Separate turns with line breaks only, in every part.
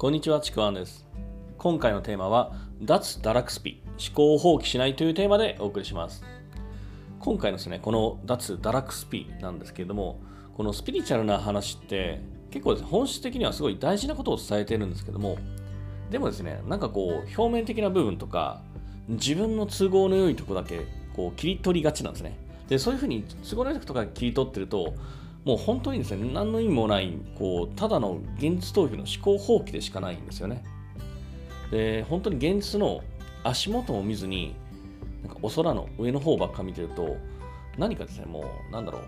こんにちは、ちくわんです。今回のテーマは、脱堕落スピ、思考を放棄しないというテーマでお送りします。今回のですね、この脱堕落スピなんですけれども、このスピリチュアルな話って、結構ですね、本質的にはすごい大事なことを伝えているんですけども、でもですね、なんかこう、表面的な部分とか、自分の都合の良いとこだけこう切り取りがちなんですね。で、そういうふうに都合の良いところが切り取ってると、もう本当にですね、何の意味もない、こう、ただの現実逃避の思考放棄でしかないんですよね。で、本当に現実の足元を見ずに、なんかお空の上の方ばっか見てると、何かですね、もう、なんだろ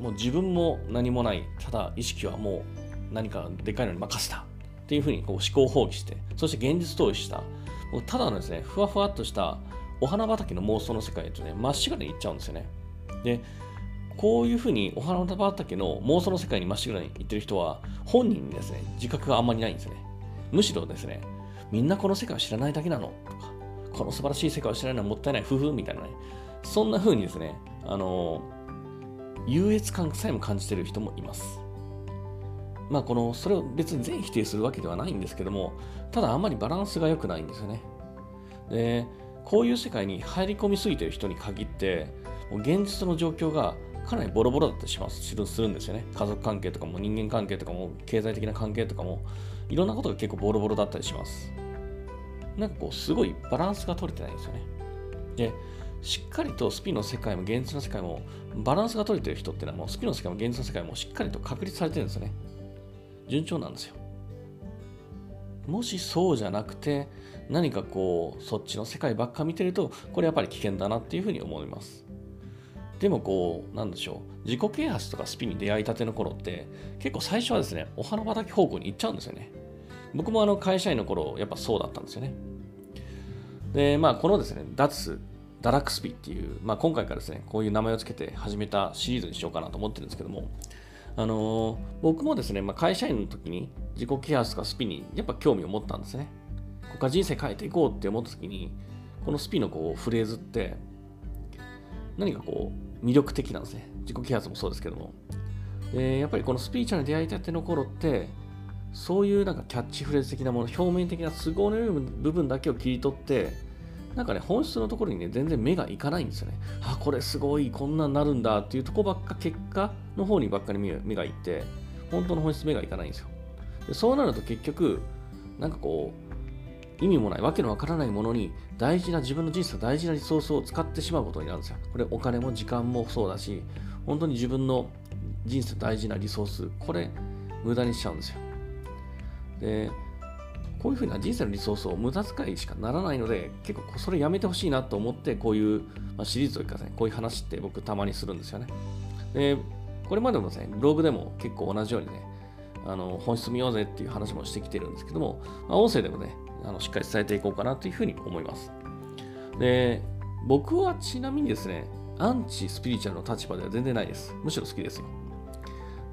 う、もう自分も何もない、ただ意識はもう何かでかいのに任せたっていうふうにこう思考放棄して、そして現実逃避した、もうただのですね、ふわふわっとしたお花畑の妄想の世界とね、まっしぐらに行っちゃうんですよね。で、こういうふうにお花の束畑の妄想の世界にまっしぐらに行ってる人は、本人にですね、自覚があんまりないんですね。むしろですね、みんなこの世界を知らないだけなのとか、この素晴らしい世界を知らないのはもったいない、夫婦みたいなね、そんな風にですね、あの、優越感さえも感じてる人もいます。まあ、この、それを別に全否定するわけではないんですけども、ただあんまりバランスが良くないんですよね。で、こういう世界に入り込みすぎてる人に限って、現実の状況がかなりボロボロだったりしますするするんですよね。家族関係とかも人間関係とかも経済的な関係とかもいろんなことが結構ボロボロだったりします。なんかこうすごいバランスが取れてないんですよね。で、しっかりとスピの世界も現実の世界もバランスが取れてる人ってのはもうスピの世界も現実の世界もしっかりと確立されてるんですよね。順調なんですよ。もしそうじゃなくて何かこうそっちの世界ばっか見てるとこれやっぱり危険だなっていうふうに思います。でもこう、なんでしょう、自己啓発とかスピに出会いたての頃って、結構最初はですね、お花畑方向に行っちゃうんですよね。僕もあの会社員の頃、やっぱそうだったんですよね。で、まあ、このですね、脱堕落スピっていう、まあ、今回からですね、こういう名前をつけて始めたシリーズにしようかなと思ってるんですけども、あのー僕もですね、まあ、会社員の時に自己啓発とかスピにやっぱ興味を持ったんですね。ここから人生変えていこうって思った時に、このスピのこうフレーズって、何かこう魅力的なんですね。自己啓発もそうですけども。でやっぱりこのスピーチャーに出会いたての頃って、そういうなんかキャッチフレーズ的なもの、表面的な都合の良い部分だけを切り取って、なんかね、本質のところにね、全然目がいかないんですよね。あ、これすごい、こんなんなるんだっていうとこばっか、結果の方にばっかり目が目がいって、本当の本質目がいかないんですよ。でそうなると結局、なんかこう、意味もない、わけのわからないものに大事な自分の人生大事なリソースを使ってしまうことになるんですよ。これお金も時間もそうだし、本当に自分の人生大事なリソース、これ無駄にしちゃうんですよ。で、こういうふうな人生のリソースを無駄遣いしかならないので、結構それやめてほしいなと思って、こういう、まあ、シリーズというかね、こういう話って僕たまにするんですよね。で、これまでもですね、ブログでも結構同じようにね、あの本質見ようぜっていう話もしてきてるんですけども、まあ、音声でもね、あのしっかり伝えていこうかなというふうに思います。で、僕はちなみにですね、アンチスピリチュアルの立場では全然ないです。むしろ好きですよ。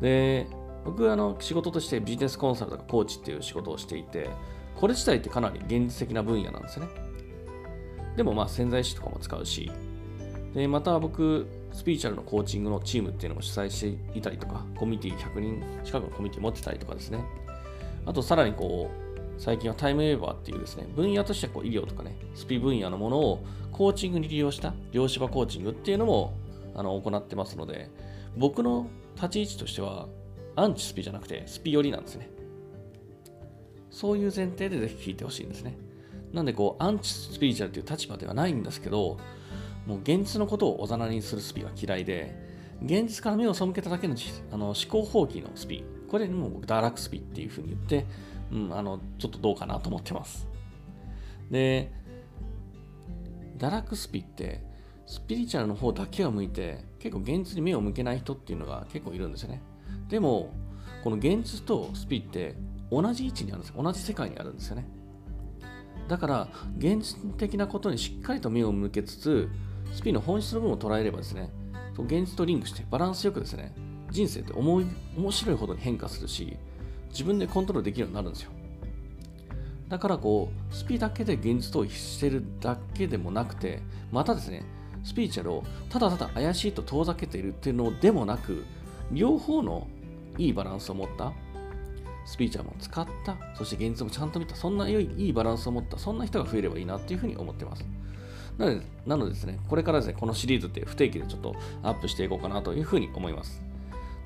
で、僕はあの仕事としてビジネスコンサルとかコーチっていう仕事をしていて、これ自体ってかなり現実的な分野なんですね。でもまあ潜在意識とかも使うし、で、また僕、スピリチュアルのコーチングのチームっていうのも主催していたりとか、コミュニティ100人近くのコミュニティ持ってたりとかですね。あとさらにこう、最近はタイムウェーバーっていうですね、分野としてはこう医療とかね、スピ分野のものをコーチングに利用した量子場コーチングっていうのもあの行ってますので、僕の立ち位置としては、アンチスピじゃなくてスピ寄りなんですね。そういう前提でぜひ聞いてほしいんですね。なんでこう、アンチスピリチュアルという立場ではないんですけど、もう現実のことをおざなりにするスピは嫌いで、現実から目を背けただけのあの思考放棄のスピ、これにも僕、堕落スピっていうふうに言って、うん、あのちょっとどうかなと思ってます。で、堕落スピって、スピリチュアルの方だけを向いて、結構現実に目を向けない人っていうのが結構いるんですよね。でも、この現実とスピって同じ位置にあるんです同じ世界にあるんですよね。だから、現実的なことにしっかりと目を向けつつ、スピの本質の部分を捉えればですね、現実とリンクしてバランスよくですね、人生って思い面白いほどに変化するし、自分でコントロールできるようになるんですよ。だからこう、スピーだけで現実逃避してるだけでもなくて、またですね、スピリチュアルをただただ怪しいと遠ざけているっていうのでもなく、両方のいいバランスを持った、スピーチャーも使った、そして現実もちゃんと見た、そんな良いいいバランスを持った、そんな人が増えればいいなっていうふうに思ってます。なので、なのでですね、これからですね、このシリーズって不定期でちょっとアップしていこうかなというふうに思います。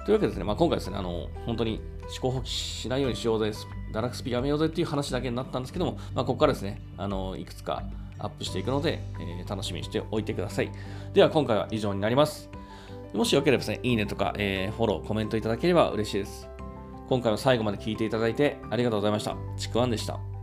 というわけでですね、まあ、今回ですね、あの、本当に思考放棄しないようにしようぜ、堕落スピやめようぜっていう話だけになったんですけども、まあ、ここからですね、あの、いくつかアップしていくので、えー、楽しみにしておいてください。では、今回は以上になります。もしよければですね、いいねとか、えー、フォロー、コメントいただければ嬉しいです。今回も最後まで聞いていただいてありがとうございました。ちくわんでした。